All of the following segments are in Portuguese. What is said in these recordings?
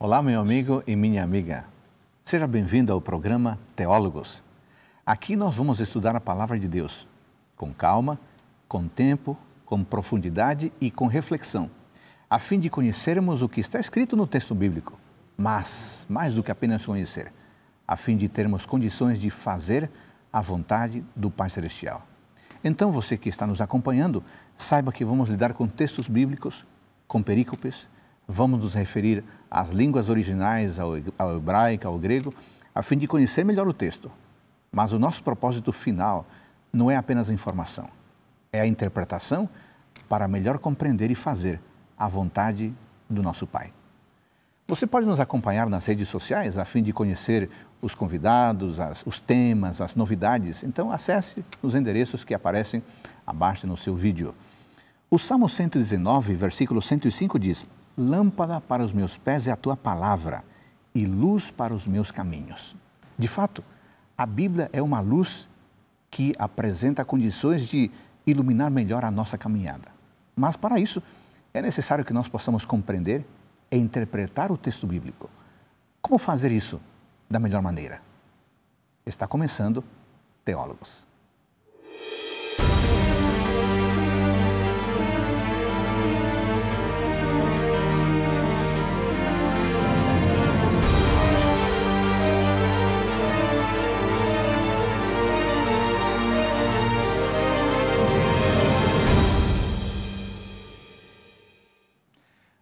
Olá, meu amigo e minha amiga. Seja bem-vindo ao programa Teólogos. Aqui nós vamos estudar a palavra de Deus com calma, com tempo, com profundidade e com reflexão, a fim de conhecermos o que está escrito no texto bíblico, mas mais do que apenas conhecer, a fim de termos condições de fazer a vontade do Pai Celestial. Então, você que está nos acompanhando, saiba que vamos lidar com textos bíblicos, com perícopes, vamos nos referir às línguas originais, ao, hebraico, ao grego, a fim de conhecer melhor o texto. Mas o nosso propósito final não é apenas a informação, é a interpretação para melhor compreender e fazer a vontade do nosso Pai. Você pode nos acompanhar nas redes sociais a fim de conhecer os convidados, as, os temas, as novidades. Então, acesse os endereços que aparecem abaixo no seu vídeo. O Salmo 119, versículo 105 diz: Lâmpada para os meus pés é a tua palavra e luz para os meus caminhos. De fato, a Bíblia é uma luz que apresenta condições de iluminar melhor a nossa caminhada. Mas para isso, é necessário que nós possamos compreender e interpretar o texto bíblico. Como fazer isso da melhor maneira? Está começando Teólogos.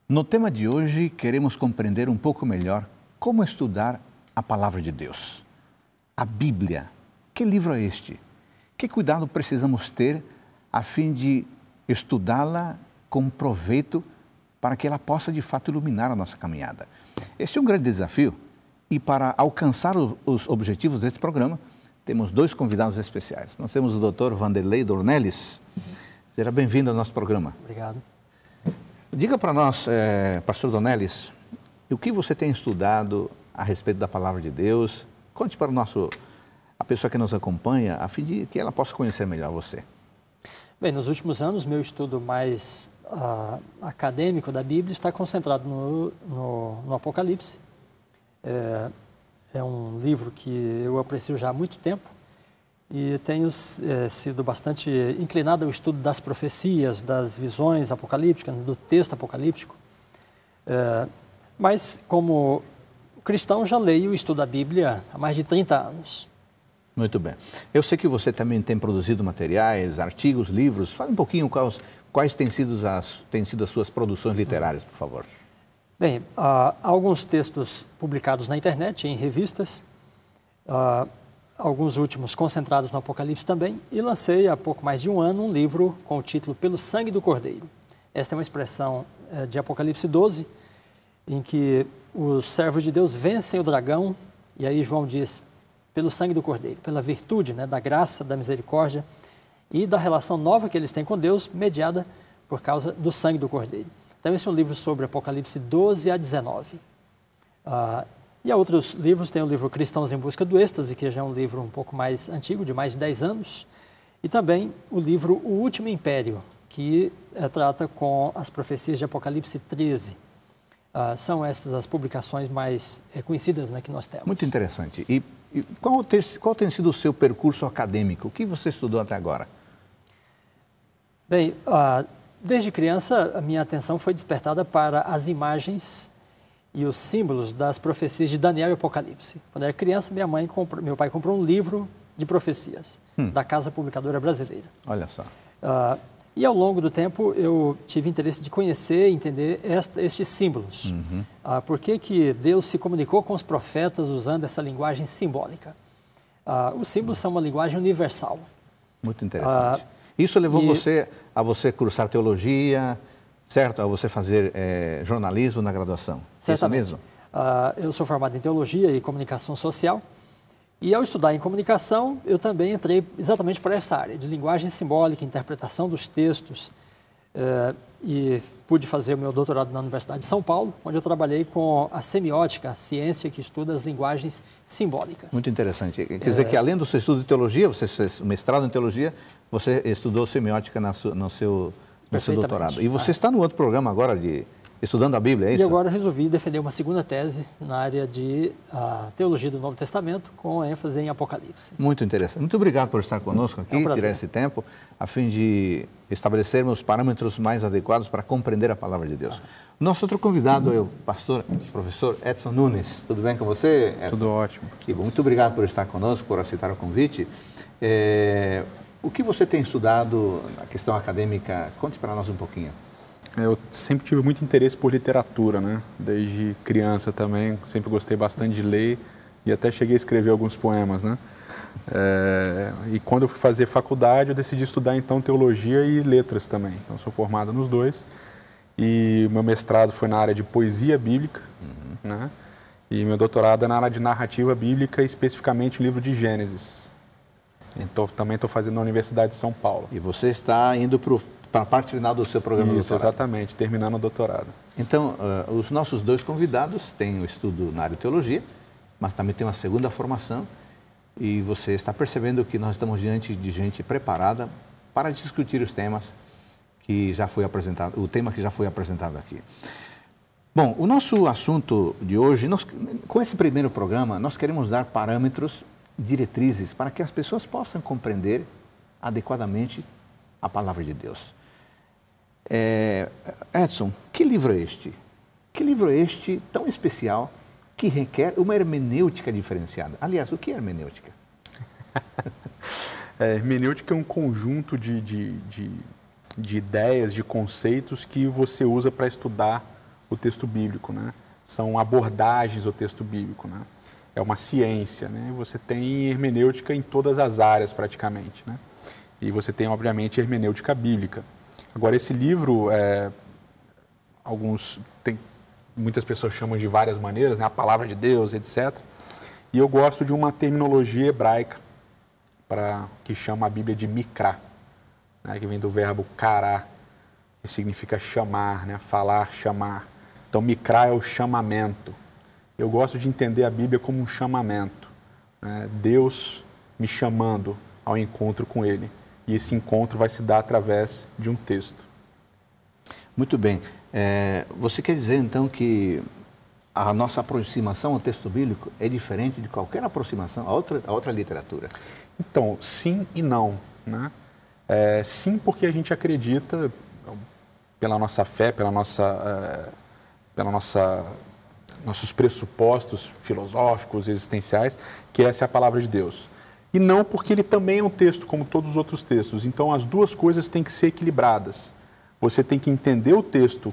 No tema de hoje, queremos compreender um pouco melhor como estudar a palavra de Deus. A Bíblia. Que livro é este? Que cuidado precisamos ter a fim de estudá-la com proveito para que ela possa de fato iluminar a nossa caminhada? Este é um grande desafio e para alcançar os objetivos deste programa, temos dois convidados especiais. Nós temos o Dr. Vanderlei Dornelles. Seja bem-vindo ao nosso programa. Obrigado. Diga para nós, é, pastor Donelis, o que você tem estudado a respeito da palavra de Deus? Conte para o nosso, a pessoa que nos acompanha, a fim de que ela possa conhecer melhor você. Bem, nos últimos anos, meu estudo mais uh, acadêmico da Bíblia está concentrado no, no, no Apocalipse. É, é um livro que eu aprecio já há muito tempo e tenho é, sido bastante inclinado ao estudo das profecias, das visões apocalípticas, do texto apocalíptico. É, mas, como cristão, já leio e estudo a Bíblia há mais de 30 anos. Muito bem. Eu sei que você também tem produzido materiais, artigos, livros. Fale um pouquinho quais, quais têm, sido as, têm sido as suas produções literárias, por favor. Bem, há alguns textos publicados na internet, em revistas. Uh, alguns últimos concentrados no Apocalipse também, e lancei há pouco mais de um ano um livro com o título Pelo Sangue do Cordeiro. Esta é uma expressão é, de Apocalipse 12, em que os servos de Deus vencem o dragão, e aí João diz, pelo sangue do Cordeiro, pela virtude né, da graça, da misericórdia e da relação nova que eles têm com Deus, mediada por causa do sangue do Cordeiro. Então, esse é um livro sobre Apocalipse 12 a 19. Ah, e há outros livros, tem o livro Cristãos em Busca do Êxtase, que já é um livro um pouco mais antigo, de mais de 10 anos, e também o livro O Último Império, que é, trata com as profecias de Apocalipse 13. Ah, são estas as publicações mais é, conhecidas né, que nós temos. Muito interessante. E, e qual, ter, qual tem sido o seu percurso acadêmico? O que você estudou até agora? Bem, ah, desde criança a minha atenção foi despertada para as imagens e os símbolos das profecias de Daniel e Apocalipse. Quando era criança, minha mãe comprou, meu pai comprou um livro de profecias hum. da Casa Publicadora Brasileira. Olha só. Uh, e ao longo do tempo eu tive interesse de conhecer e entender esta, estes símbolos. Uhum. Uh, por que, que Deus se comunicou com os profetas usando essa linguagem simbólica? Uh, os símbolos são uma linguagem universal. Muito interessante. Isso levou e... você a você cursar teologia, certo? A você fazer é, jornalismo na graduação. Certamente. Isso mesmo? Uh, eu sou formado em teologia e comunicação social. E ao estudar em comunicação, eu também entrei exatamente por essa área de linguagem simbólica, interpretação dos textos. Uh, e pude fazer o meu doutorado na Universidade de São Paulo, onde eu trabalhei com a semiótica, a ciência que estuda as linguagens simbólicas. Muito interessante. Quer dizer é... que além do seu estudo de teologia, você fez mestrado em teologia, você estudou semiótica na no seu no seu doutorado. E você ah. está no outro programa agora de, estudando a Bíblia, é isso? E agora resolvi defender uma segunda tese na área de uh, teologia do Novo Testamento, com ênfase em Apocalipse. Muito interessante. Muito obrigado por estar conosco aqui, é um tirar esse tempo, a fim de estabelecermos parâmetros mais adequados para compreender a palavra de Deus. Nosso outro convidado é o pastor, professor Edson Nunes. Tudo bem com você, Edson? Tudo ótimo. Que bom. Muito obrigado por estar conosco, por aceitar o convite. É... O que você tem estudado na questão acadêmica? Conte para nós um pouquinho. Eu sempre tive muito interesse por literatura, né? Desde criança também, sempre gostei bastante de ler e até cheguei a escrever alguns poemas, né? É, e quando eu fui fazer faculdade, eu decidi estudar então teologia e letras também. Então sou formado nos dois. E meu mestrado foi na área de poesia bíblica, uhum. né? E meu doutorado é na área de narrativa bíblica, especificamente o livro de Gênesis. Então também estou fazendo na Universidade de São Paulo. E você está indo para a parte final do seu programa Isso, doutorado. exatamente, terminando o doutorado. Então, uh, os nossos dois convidados têm o um estudo na área de teologia, mas também tem uma segunda formação e você está percebendo que nós estamos diante de gente preparada para discutir os temas que já foi apresentado, o tema que já foi apresentado aqui. Bom, o nosso assunto de hoje, nós, com esse primeiro programa, nós queremos dar parâmetros, diretrizes para que as pessoas possam compreender adequadamente a palavra de Deus. É, Edson, que livro é este? Que livro é este tão especial que requer uma hermenêutica diferenciada? Aliás, o que é hermenêutica? é, hermenêutica é um conjunto de, de, de, de ideias, de conceitos que você usa para estudar o texto bíblico, né? São abordagens ao texto bíblico, né? É uma ciência, né? Você tem hermenêutica em todas as áreas praticamente, né? E você tem, obviamente, hermenêutica bíblica. Agora, esse livro, é, alguns, tem, muitas pessoas chamam de várias maneiras, né? a palavra de Deus, etc. E eu gosto de uma terminologia hebraica para que chama a Bíblia de mikra, né? que vem do verbo kará, que significa chamar, né? falar, chamar. Então, mikra é o chamamento. Eu gosto de entender a Bíblia como um chamamento. Né? Deus me chamando ao encontro com Ele. E esse encontro vai se dar através de um texto. Muito bem. É, você quer dizer então que a nossa aproximação ao texto bíblico é diferente de qualquer aproximação a outra, a outra literatura? Então, sim e não. Né? É, sim, porque a gente acredita, pela nossa fé, pela nossa, é, pela nossa, nossos pressupostos filosóficos, existenciais, que essa é a palavra de Deus e não porque ele também é um texto como todos os outros textos. Então as duas coisas têm que ser equilibradas. Você tem que entender o texto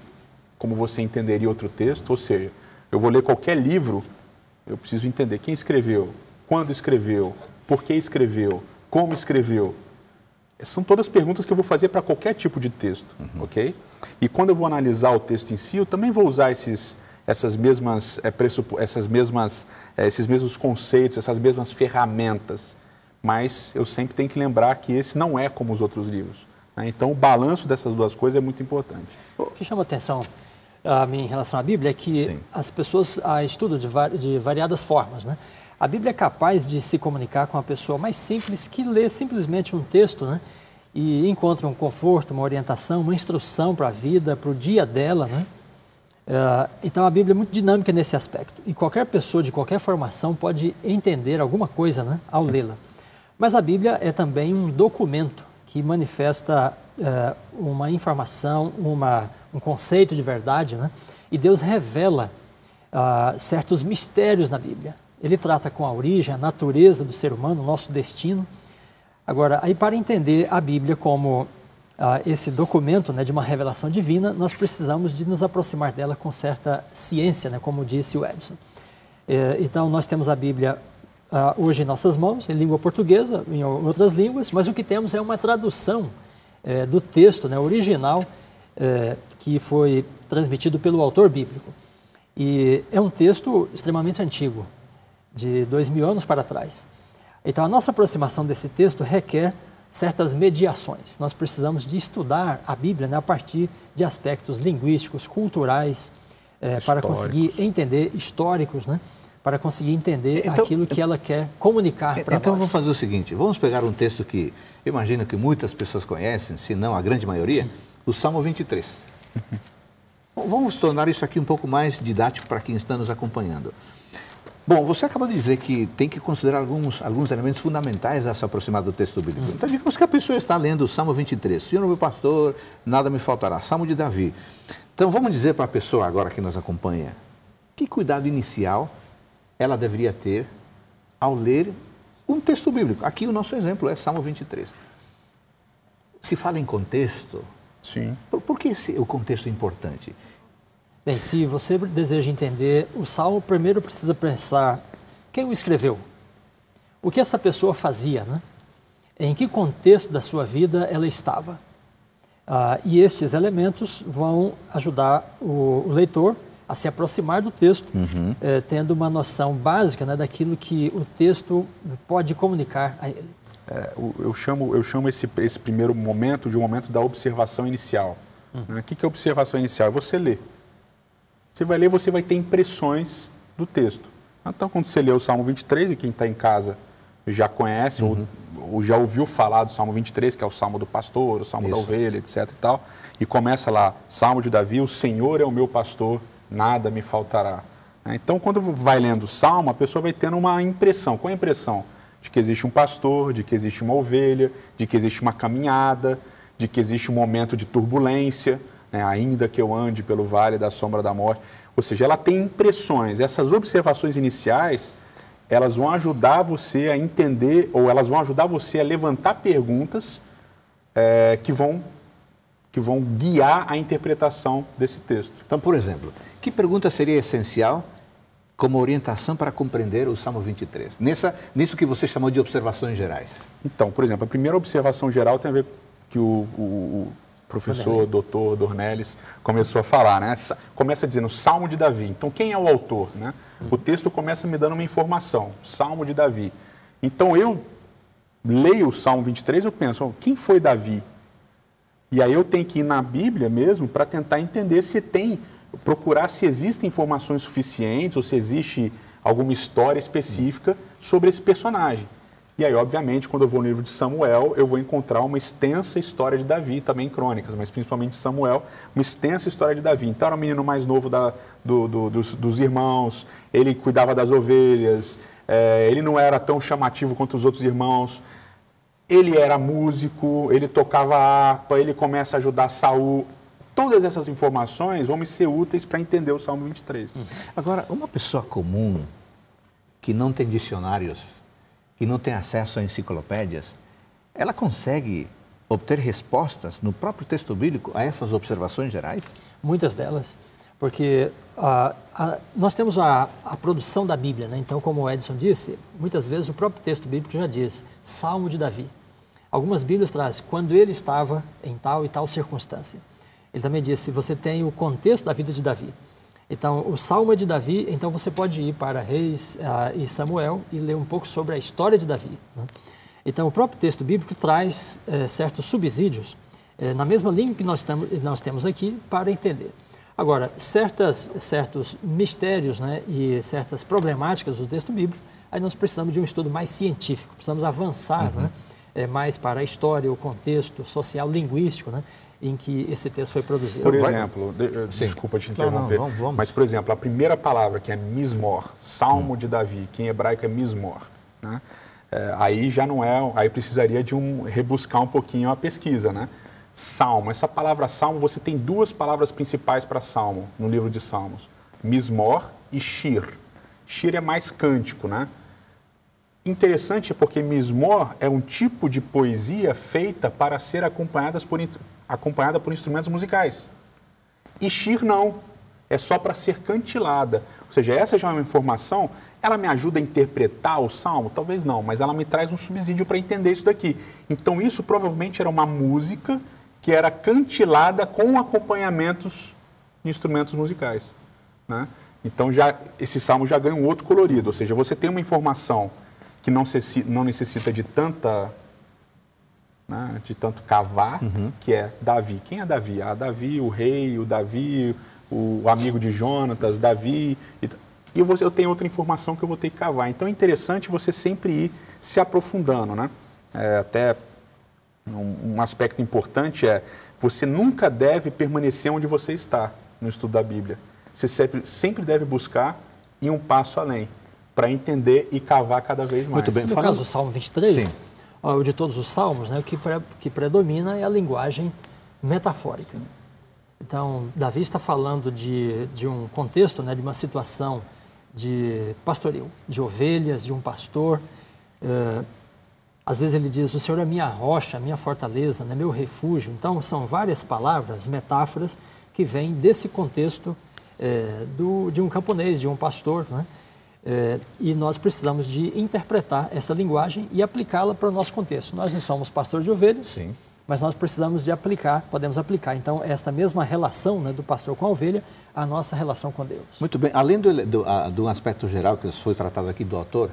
como você entenderia outro texto, ou seja, eu vou ler qualquer livro, eu preciso entender quem escreveu, quando escreveu, por que escreveu, como escreveu. São todas perguntas que eu vou fazer para qualquer tipo de texto, uhum. ok? E quando eu vou analisar o texto em si, eu também vou usar esses, essas mesmas, é, essas mesmas, é, esses mesmos conceitos, essas mesmas ferramentas mas eu sempre tenho que lembrar que esse não é como os outros livros. Né? Então, o balanço dessas duas coisas é muito importante. O que chama atenção a mim em relação à Bíblia é que Sim. as pessoas a estudam de, de variadas formas. Né? A Bíblia é capaz de se comunicar com a pessoa mais simples que lê simplesmente um texto né? e encontra um conforto, uma orientação, uma instrução para a vida, para o dia dela. Né? Uh, então a Bíblia é muito dinâmica nesse aspecto e qualquer pessoa de qualquer formação pode entender alguma coisa né, ao lê-la. Mas a Bíblia é também um documento que manifesta é, uma informação, uma, um conceito de verdade, né? e Deus revela uh, certos mistérios na Bíblia. Ele trata com a origem, a natureza do ser humano, o nosso destino. Agora, aí para entender a Bíblia como esse documento né, de uma revelação divina, nós precisamos de nos aproximar dela com certa ciência, né, como disse o Edson. É, então, nós temos a Bíblia hoje em nossas mãos, em língua portuguesa, em outras línguas, mas o que temos é uma tradução é, do texto né, original é, que foi transmitido pelo autor bíblico. E é um texto extremamente antigo, de dois mil anos para trás. Então, a nossa aproximação desse texto requer certas mediações. Nós precisamos de estudar a Bíblia né, a partir de aspectos linguísticos, culturais, é, para conseguir entender históricos, né? para conseguir entender então, aquilo que ela quer comunicar para então, nós. Então vamos fazer o seguinte, vamos pegar um texto que eu imagino que muitas pessoas conhecem, se não a grande maioria, o Salmo 23. Vamos tornar isso aqui um pouco mais didático para quem está nos acompanhando. Bom, você acabou de dizer que tem que considerar alguns, alguns elementos fundamentais a se aproximar do texto bíblico. Então, digamos que a pessoa está lendo o Salmo 23. Senhor, meu pastor, nada me faltará. Salmo de Davi. Então, vamos dizer para a pessoa agora que nos acompanha, que cuidado inicial ela deveria ter ao ler um texto bíblico. Aqui o nosso exemplo é Salmo 23. Se fala em contexto, Sim. por, por que esse, o contexto é importante? Bem, se você deseja entender o salmo, primeiro precisa pensar quem o escreveu, o que essa pessoa fazia, né? em que contexto da sua vida ela estava. Ah, e estes elementos vão ajudar o, o, leitor a se aproximar do texto, uhum. eh, tendo uma noção básica né, daquilo que o texto pode comunicar a ele. É, eu chamo, eu chamo esse, esse primeiro momento de um momento da observação inicial. Uhum. Né? O que é observação inicial? É você ler. Você vai ler, você vai ter impressões do texto. Então, quando você lê o Salmo 23, e quem está em casa já conhece uhum. ou, ou, já ouviu falar do Salmo 23, que é o Salmo do pastor, o Salmo Isso. da ovelha, etc e tal, e começa lá, Salmo de Davi, o Senhor é o meu pastor, nada me faltará. Então, quando vai lendo o Salmo, a pessoa vai tendo uma impressão. Qual é a impressão? De que existe um pastor, de que existe uma ovelha, de que existe uma caminhada, de que existe um momento de turbulência né? ainda que eu ande pelo vale da sombra da morte. Ou seja, ela tem impressões. Essas observações iniciais, elas vão ajudar você a entender, ou elas vão ajudar você a levantar perguntas é, que, vão, que vão guiar a interpretação desse texto. Então, por exemplo, que pergunta seria essencial como orientação para compreender o Salmo 23? Nessa, nisso que você chamou de observações gerais. Então, por exemplo, a primeira observação geral tem a ver que o, o, professor, doutor Dornelles, começou a falar, né? Começa dizendo Salmo de Davi. Então, quem é o autor, né? O texto começa me dando uma informação, Salmo de Davi. Então, eu leio o Salmo 23 eu penso, quem foi Davi? E aí eu tenho que ir na Bíblia mesmo para tentar entender se tem, procurar se existem informações suficientes ou se existe alguma história específica sobre esse personagem. E aí, obviamente, quando eu vou no livro de Samuel, eu vou encontrar uma extensa história de Davi, também crônicas, mas principalmente Samuel, uma extensa história de Davi. Então, era o menino mais novo da, do, do, dos, dos, irmãos, ele cuidava das ovelhas, é, ele não era tão chamativo quanto os outros irmãos, ele era músico, ele tocava harpa, ele começa a ajudar Saul. Todas essas informações vão me ser úteis para entender o Salmo 23. Agora, uma pessoa comum que não tem dicionários que não tem acesso a enciclopédias, ela consegue obter respostas no próprio texto bíblico a essas observações gerais? Muitas delas, porque uh, a, nós temos a, a, produção da Bíblia, né? então, como o Edson disse, muitas vezes o próprio texto bíblico já diz Salmo de Davi. Algumas Bíblias trazem quando ele estava em tal e tal circunstância. Ele também diz se você tem o contexto da vida de Davi. Então, o Salmo é de Davi, então você pode ir para Reis uh, e Samuel e ler um pouco sobre a história de Davi. Né? Então, o próprio texto bíblico traz uh, certos subsídios uh, na mesma língua que nós, tamo, nós temos aqui para entender. Agora, certas, certos mistérios né, e certas problemáticas do texto bíblico, aí nós precisamos de um estudo mais científico, precisamos avançar uhum. né, mais para a história, o contexto social, linguístico, né, em que esse texto foi produzido. Por exemplo, de, desculpa te interromper, não, não, vamos, vamos. mas, por exemplo, a primeira palavra que é mismor, Salmo hum. de Davi, que em hebraico é mismor, né? É, aí já não é, aí precisaria de um rebuscar um pouquinho a pesquisa, né? Salmo, essa palavra salmo, você tem duas palavras principais para salmo no livro de Salmos, mismor e shir. Shir é mais cântico, né? Interessante porque mismor é um tipo de poesia feita para ser acompanhadas por, acompanhada por instrumentos musicais. E shir não, é só para ser cantilada. Ou seja, essa já é uma informação, ela me ajuda a interpretar o salmo? Talvez não, mas ela me traz um subsídio para entender isso daqui. Então isso provavelmente era uma música que era cantilada com acompanhamentos de instrumentos musicais. Né? Então já esse salmo já ganha um outro colorido, ou seja, você tem uma informação que não, não necessita de tanta né, de tanto cavar, uhum. que é Davi. Quem é Davi? Ah, Davi, o rei, o Davi, o amigo de Jonatas, Davi. E, e eu, vou, eu tenho outra informação que eu vou ter que cavar. Então é interessante você sempre ir se aprofundando. Né? É, até um, um aspecto importante é você nunca deve permanecer onde você está. no estudo da Bíblia. Você sempre, sempre deve buscar ir um passo além, para entender e cavar cada vez mais. Muito bem. No Falando... caso do Salmo 23, ó, o de todos os salmos, né, o que, pre, que predomina é a linguagem metafórica. Sim. Então, Davi está falando de, de um contexto, né, de uma situação de pastoril, de ovelhas, de um pastor. É, às vezes ele diz: O Senhor é minha rocha, minha fortaleza, né, meu refúgio. Então, são várias palavras, metáforas, que vêm desse contexto é, do, de um camponês, de um pastor. Né? É, e nós precisamos de interpretar essa linguagem e aplicá-la para o nosso contexto. Nós não somos pastor de ovelhas, Sim. mas nós precisamos de aplicar, podemos aplicar, então, esta mesma relação né, do pastor com a ovelha, a nossa relação com Deus. Muito bem. Além do, do, a, do aspecto geral que foi tratado aqui do autor,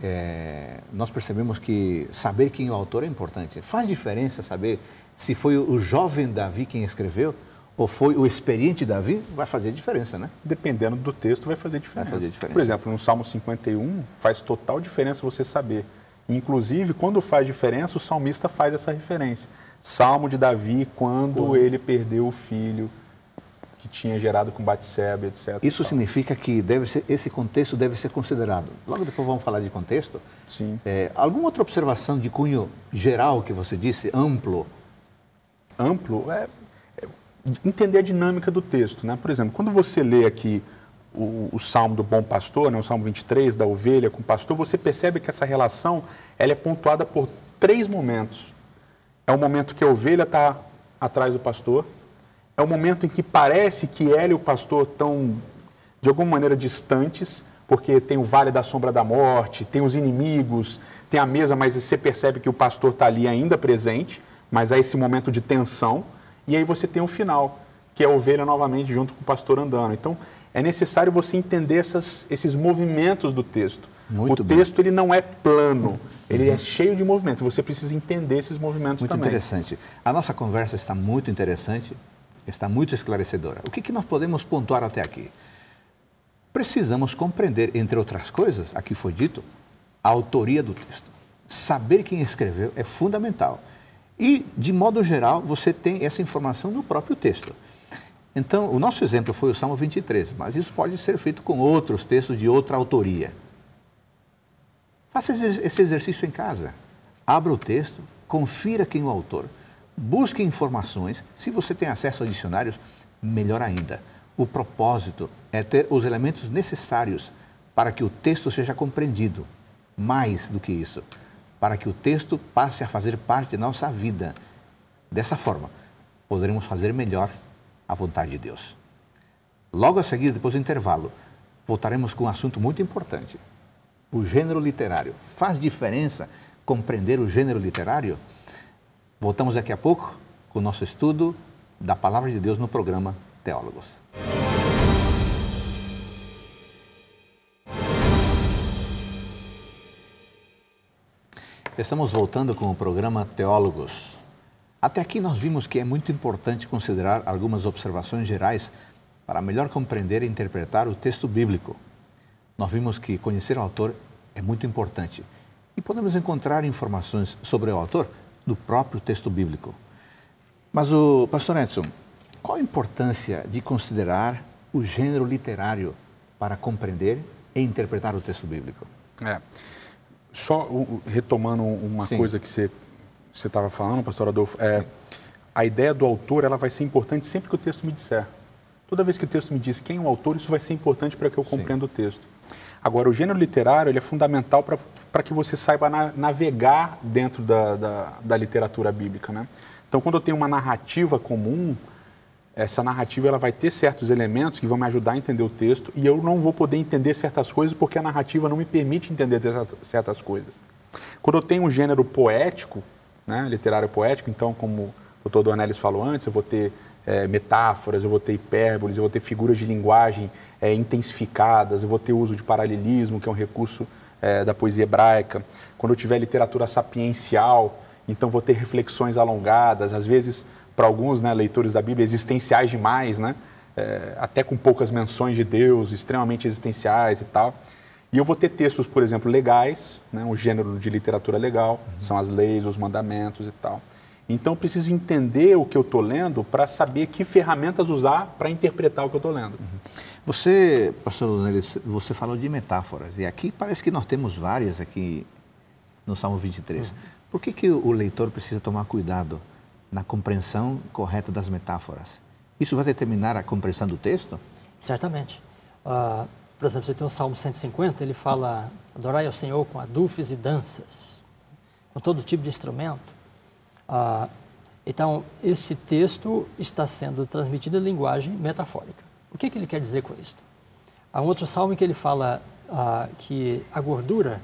é, nós percebemos que saber quem é o autor é importante. Faz diferença saber se foi o jovem Davi quem escreveu ou foi o experiente Davi, vai fazer diferença, né? Dependendo do texto, vai fazer diferença. Vai fazer diferença. Por exemplo, no Salmo 51, faz total diferença você saber. Inclusive, quando faz diferença, o salmista faz essa referência. Salmo de Davi, quando ele perdeu o filho que tinha gerado com Batseba, etc. Isso significa que deve ser, esse contexto deve ser considerado. Logo depois vamos falar de contexto. Sim. É, alguma outra observação de cunho geral que você disse, amplo? Amplo? É, entender a dinâmica do texto. Né? Por exemplo, quando você lê aqui o, o, Salmo do Bom Pastor, né, o Salmo 23, da ovelha com o pastor, você percebe que essa relação ela é pontuada por três momentos. É o momento que a ovelha está atrás do pastor, é o momento em que parece que ela e o pastor estão, de alguma maneira, distantes, porque tem o vale da sombra da morte, tem os inimigos, tem a mesa, mas você percebe que o pastor está ali ainda presente, mas há esse momento de tensão. E aí você tem o final, que é a ovelha novamente junto com o pastor andando. Então, é necessário você entender essas, esses movimentos do texto. Muito o bem. texto ele não é plano, ele uhum. é cheio de movimento. Você precisa entender esses movimentos muito também. Muito interessante. A nossa conversa está muito interessante, está muito esclarecedora. O que, que nós podemos pontuar até aqui? Precisamos compreender, entre outras coisas, aqui foi dito, a autoria do texto. Saber quem escreveu é fundamental. E, de modo geral, você tem essa informação no próprio texto. Então, o nosso exemplo foi o Salmo 23, mas isso pode ser feito com outros textos de outra autoria. Faça esse exercício em casa. Abra o texto, confira quem é o autor, busque informações. Se você tem acesso a dicionários, melhor ainda. O propósito é ter os elementos necessários para que o texto seja compreendido. Mais do que isso, para que o texto passe a fazer parte da nossa vida. Dessa forma, poderemos fazer melhor a vontade de Deus. Logo a seguir, depois do intervalo, voltaremos com um assunto muito importante. O gênero literário. Faz diferença compreender o gênero literário? Voltamos daqui a pouco com o nosso estudo da Palavra de Deus no programa Teólogos. Estamos voltando com o programa Teólogos. Até aqui nós vimos que é muito importante considerar algumas observações gerais para melhor compreender e interpretar o texto bíblico. Nós vimos que conhecer o autor é muito importante e podemos encontrar informações sobre o autor no próprio texto bíblico. Mas o pastor Edson, qual a importância de considerar o gênero literário para compreender e interpretar o texto bíblico? É. Só retomando uma Sim. coisa que você estava falando, pastor Adolfo, é, a ideia do autor ela vai ser importante sempre que o texto me disser. Toda vez que o texto me diz quem é o autor, isso vai ser importante para que eu compreenda Sim. o texto. Agora, o gênero literário ele é fundamental para que você saiba na, navegar dentro da, da, da, literatura bíblica. Né? Então, quando eu tenho uma narrativa comum, essa narrativa ela vai ter certos elementos que vão me ajudar a entender o texto e eu não vou poder entender certas coisas porque a narrativa não me permite entender certas coisas. Quando eu tenho um gênero poético, né, literário poético, então, como o doutor Donelis falou antes, eu vou ter é, metáforas, eu vou ter hipérboles, eu vou ter figuras de linguagem é, intensificadas, eu vou ter uso de paralelismo, que é um recurso é, da poesia hebraica. Quando eu tiver literatura sapiencial, então vou ter reflexões alongadas, às vezes para alguns né, leitores da Bíblia, existenciais demais, né? É, até com poucas menções de Deus, extremamente existenciais e tal. E eu vou ter textos, por exemplo, legais, né, o gênero de literatura legal, uhum. são as leis, os mandamentos e tal. Então, eu preciso entender o que eu estou lendo para saber que ferramentas usar para interpretar o que eu estou lendo. Você, pastor Nelis, você falou de metáforas, e aqui parece que nós temos várias aqui no Salmo 23. Uhum. Por que, que o leitor precisa tomar cuidado na compreensão correta das metáforas? Isso vai determinar a compreensão do texto? Certamente. Uh, por exemplo, você tem o Salmo 150, ele fala: Adorai ao Senhor com adufes e danças, com todo tipo de instrumento. Ah, então, esse texto está sendo transmitido em linguagem metafórica. O que, que ele quer dizer com isso? Há um outro salmo em que ele fala ah, que a gordura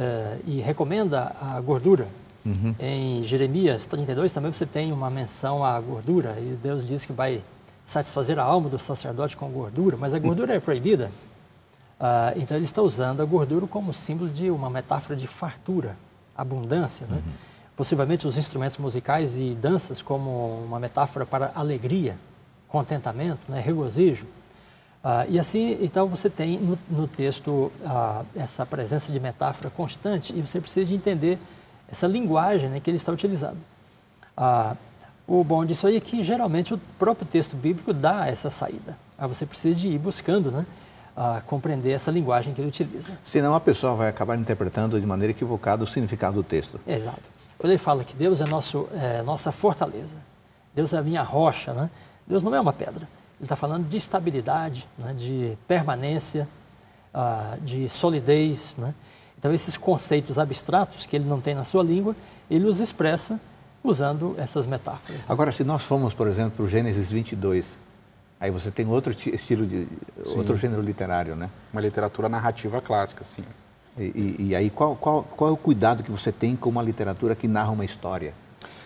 eh, e recomenda a gordura. Uhum. Em Jeremias 32 também você tem uma menção à gordura e Deus diz que vai satisfazer a alma do sacerdote com gordura, mas a gordura é proibida. Ah, então ele está usando a gordura como símbolo de uma metáfora de fartura, abundância, né? Uhum possivelmente os instrumentos musicais e danças como uma metáfora para alegria, contentamento, né, regozijo. Ah, e assim, então você tem no, no texto ah, essa presença de metáfora constante e você precisa de entender essa linguagem né, que ele está utilizando. Ah, o bom disso aí é que geralmente o próprio texto bíblico dá essa saída. Ah, você precisa de ir buscando, né? compreender essa linguagem que ele utiliza. Senão a pessoa vai acabar interpretando de maneira equivocada o significado do texto. Exato. Quando ele fala que Deus é, nosso, é nossa fortaleza, Deus é a minha rocha, né? Deus não é uma pedra. Ele está falando de estabilidade, né? de permanência, uh, de solidez. Né? Então, esses conceitos abstratos que ele não tem na sua língua, ele os expressa usando essas metáforas. Né? Agora, se nós formos, por exemplo, para o Gênesis 22, aí você tem outro estilo de sim. outro gênero literário, né? Uma literatura narrativa clássica, sim. E, e, aí, qual, qual, qual é o cuidado que você tem com uma literatura que narra uma história?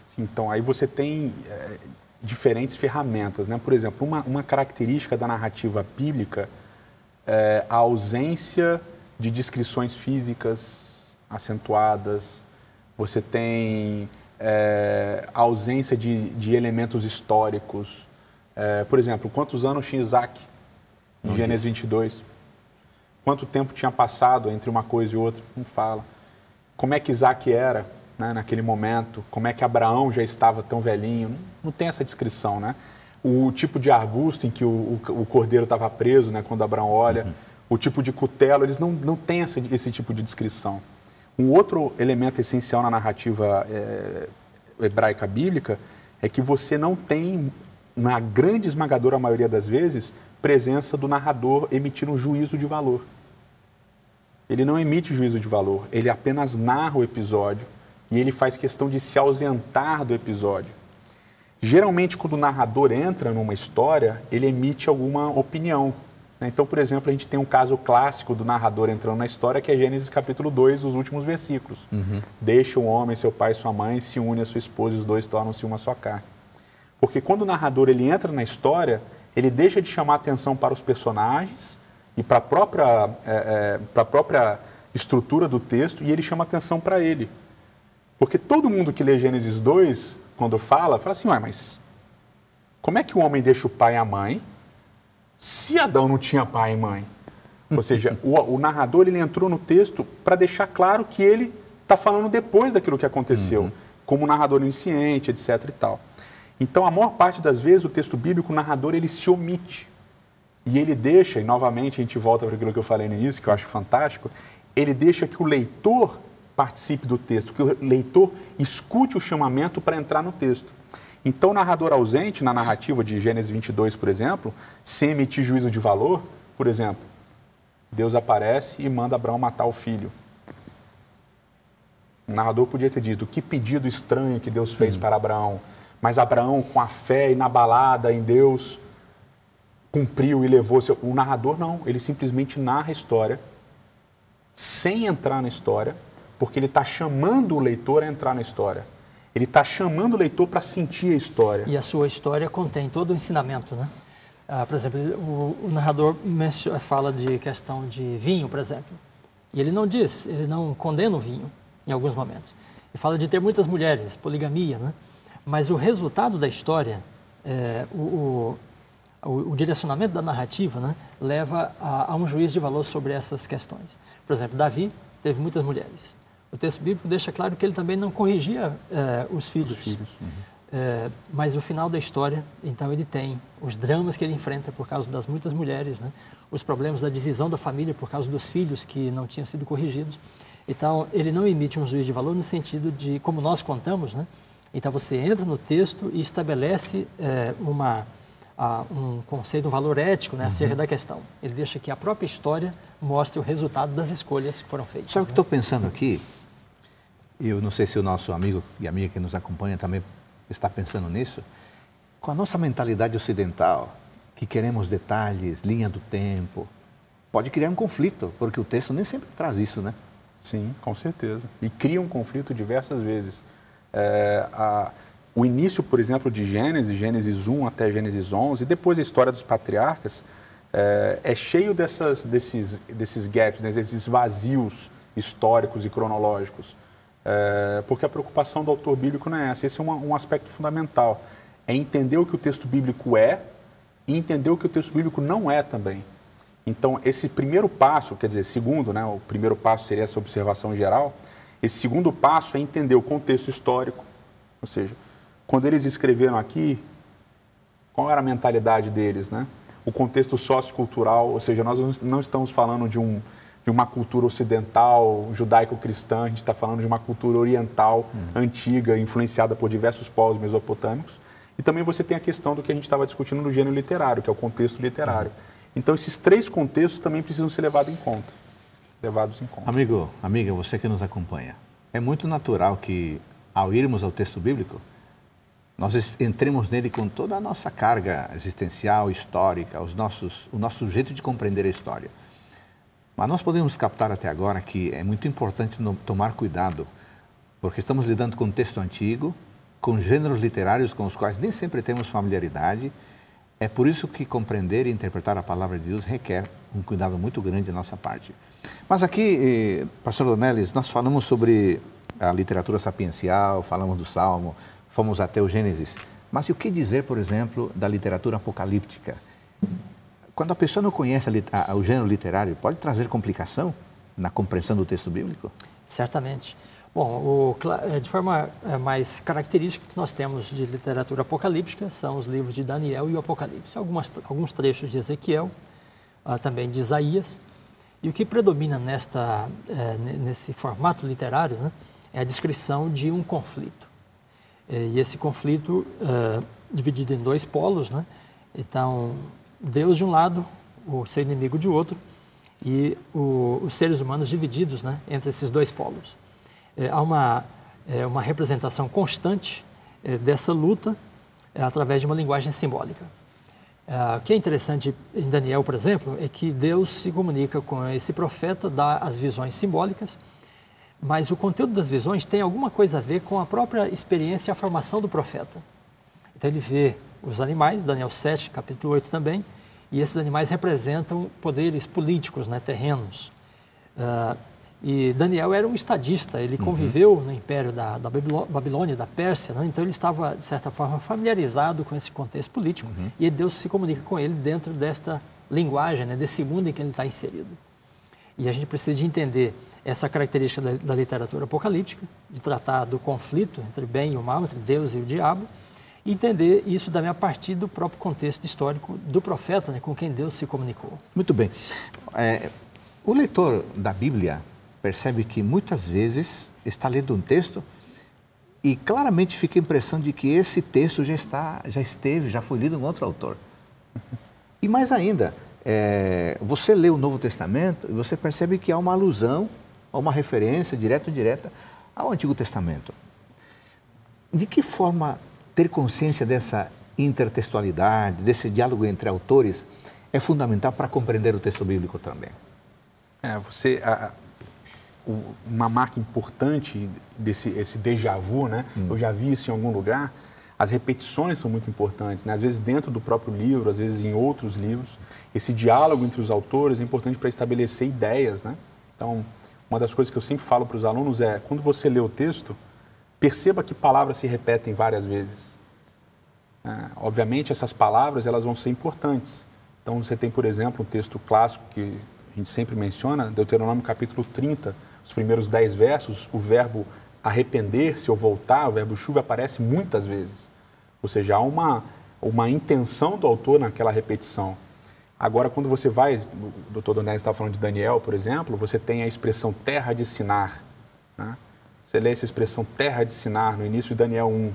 Sim, então, aí você tem é, diferentes ferramentas. Né? Por exemplo, uma, uma característica da narrativa bíblica é a ausência de descrições físicas acentuadas, você tem é, a ausência de, de elementos históricos. É, por exemplo, quantos anos tinha Isaac? Em Gênesis 22 quanto tempo tinha passado entre uma coisa e outra, não fala. Como é que Isaac era né, naquele momento, como é que Abraão já estava tão velhinho, não, não tem essa descrição, né? O tipo de arbusto em que o, o, o cordeiro estava preso, né, quando Abraão olha, uhum. O tipo de cutelo, eles não, não têm esse, esse tipo de descrição. Um outro elemento essencial na narrativa é, hebraica bíblica é que você não tem, na grande esmagadora maioria das vezes, presença do narrador emitindo um juízo de valor. Ele não emite juízo de valor, ele apenas narra o episódio e ele faz questão de se ausentar do episódio. Geralmente, quando o narrador entra numa história, ele emite alguma opinião. Né? Então, por exemplo, a gente tem um caso clássico do narrador entrando na história, que é Gênesis capítulo 2, os últimos versículos. Uhum. Deixa o homem, seu pai e sua mãe, se une a sua esposa e os dois tornam-se uma só carne. Porque quando o narrador ele entra na história, ele deixa de chamar atenção para os personagens e para a própria, é, é, a própria estrutura do texto e ele chama atenção para ele. Porque todo mundo que lê Gênesis 2, quando fala, fala assim, mas como é que o homem deixa o pai e a mãe se Adão não tinha pai e mãe? Ou seja, o, o narrador ele entrou no texto para deixar claro que ele está falando depois daquilo que aconteceu, uhum. como narrador onisciente, etc. e tal. Então, a maior parte das vezes, o texto bíblico, o narrador, ele se omite. E ele deixa, e novamente a gente volta para aquilo que eu falei no início, que eu acho fantástico, ele deixa que o leitor participe do texto, que o leitor escute o chamamento para entrar no texto. Então, o narrador ausente, na narrativa de Gênesis 22, por exemplo, sem emitir juízo de valor, por exemplo, Deus aparece e manda Abraão matar o filho. O narrador podia ter dito: que pedido estranho que Deus fez hum. para Abraão. Mas Abraão, com a fé inabalada em Deus, cumpriu e levou. Seu... O narrador não, ele simplesmente narra a história, sem entrar na história, porque ele está chamando o leitor a entrar na história. Ele está chamando o leitor para sentir a história. E a sua história contém todo o ensinamento, né? Ah, por exemplo, o, o narrador fala de questão de vinho, por exemplo. E ele não diz, ele não condena o vinho em alguns momentos. Ele fala de ter muitas mulheres, poligamia, né? Mas o resultado da história, é, o, o, o, direcionamento da narrativa, né, leva a, a, um juízo de valor sobre essas questões. Por exemplo, Davi teve muitas mulheres. O texto bíblico deixa claro que ele também não corrigia é, os filhos. Os filhos. Uhum. É, mas o final da história, então ele tem os dramas que ele enfrenta por causa das muitas mulheres, né? os problemas da divisão da família por causa dos filhos que não tinham sido corrigidos. Então ele não emite um juízo de valor no sentido de, como nós contamos, né? então você entra no texto e estabelece é, uma, a, um conceito, um valor ético né, acerca uhum. da questão. Ele deixa que a própria história mostre o resultado das escolhas que foram feitas. Sabe o né? que estou pensando aqui? Eu não sei se o nosso amigo e amiga que nos acompanha também está pensando nisso. Com a nossa mentalidade ocidental, que queremos detalhes, linha do tempo, pode criar um conflito, porque o texto nem sempre traz isso, né? Sim, com certeza. E cria um conflito diversas vezes. É, a, o início, por exemplo, de Gênesis, Gênesis 1 até Gênesis 11, e depois a história dos patriarcas, é, é cheio dessas, desses, desses gaps, né, desses vazios históricos e cronológicos. É, porque a preocupação do autor bíblico não é essa. Esse é um, um aspecto fundamental. É entender o que o texto bíblico é e entender o que o texto bíblico não é também. Então, esse primeiro passo, quer dizer, segundo, né, o primeiro passo seria essa observação geral, esse segundo passo é entender o contexto histórico, ou seja, quando eles escreveram aqui, qual era a mentalidade deles, né? O contexto sociocultural, ou seja, nós não estamos falando de, um, de uma cultura ocidental, judaico-cristã, a gente está falando de uma cultura oriental, hum. antiga, influenciada por diversos povos mesopotâmicos. E também você tem a questão do que a gente estava discutindo no gênero literário, que é o contexto literário. Hum. Então, esses três contextos também precisam ser levados em conta. Levados em conta. Amigo, amiga, você que nos acompanha, é muito natural que, ao irmos ao texto bíblico, nós entremos nele com toda a nossa carga existencial, histórica, os nossos, o nosso jeito de compreender a história. Mas nós podemos captar até agora que é muito importante tomar cuidado, porque estamos lidando com texto antigo, com gêneros literários com os quais nem sempre temos familiaridade. É por isso que compreender e interpretar a palavra de Deus requer um cuidado muito grande da nossa parte. Mas aqui, eh, pastor Donelis, nós falamos sobre a literatura sapiencial, falamos do Salmo, fomos até o Gênesis. Mas e o que dizer, por exemplo, da literatura apocalíptica? Quando a pessoa não conhece a, a, o gênero literário, pode trazer complicação na compreensão do texto bíblico? Certamente. Bom, o, é, de forma é, mais característica que nós temos de literatura apocalíptica são os livros de Daniel e o Apocalipse, algumas, alguns trechos de Ezequiel, uh, também de Isaías. E o que predomina nesta, é, nesse formato literário né, é a descrição de um conflito. E esse conflito dividido em dois polos, né? Então, Deus de um lado, o seu inimigo de outro, e o, os seres humanos divididos né, entre esses dois polos. É, há uma, é, uma representação constante é, dessa luta é, através de uma linguagem simbólica. É, o que é interessante em Daniel, por exemplo, é que Deus se comunica com esse profeta, dá as visões simbólicas, mas o conteúdo das visões tem alguma coisa a ver com a própria experiência e a formação do profeta. Então ele vê os animais, Daniel 7, capítulo 8 também, e esses animais representam poderes políticos, né, terrenos. Uh, e Daniel era um estadista, ele uhum. conviveu no império da, da Babilônia, da Pérsia, né? então ele estava, de certa forma, familiarizado com esse contexto político uhum. e Deus se comunica com ele dentro desta linguagem, né? desse mundo em que ele está inserido. E a gente precisa de entender essa característica da, da, literatura apocalíptica, de tratar do conflito entre bem e o mal, entre Deus e o diabo, entender isso também a partir do próprio contexto histórico do profeta, né, com quem Deus se comunicou. Muito bem. É, o leitor da Bíblia percebe que muitas vezes está lendo um texto e claramente fica a impressão de que esse texto já está, já esteve, já foi lido em outro autor. E mais ainda, é, você lê o Novo Testamento e você percebe que há uma alusão uma referência direta ou indireta ao Antigo Testamento. De que forma ter consciência dessa intertextualidade, desse diálogo entre autores, é fundamental para compreender o texto bíblico também? É, você, a, uma marca importante desse esse déjà vu, né? Hum. Eu já vi isso em algum lugar. As repetições são muito importantes, né? às vezes dentro do próprio livro, às vezes em outros livros. Esse diálogo entre os autores é importante para estabelecer ideias, né? Então, uma das coisas que eu sempre falo para os alunos é, quando você lê o texto, perceba que palavras se repetem várias vezes. É, obviamente, essas palavras elas vão ser importantes. Então, você tem, por exemplo, um texto clássico que a gente sempre menciona, Deuteronômio capítulo 30, os primeiros dez versos, o verbo arrepender-se ou voltar, o verbo chuva aparece muitas vezes. Ou seja, há uma, uma intenção do autor naquela repetição. Agora, quando você vai, o doutor Donés estava falando de Daniel, por exemplo, você tem a expressão terra de Sinar. Né? Você lê essa expressão terra de Sinar no início de Daniel 1.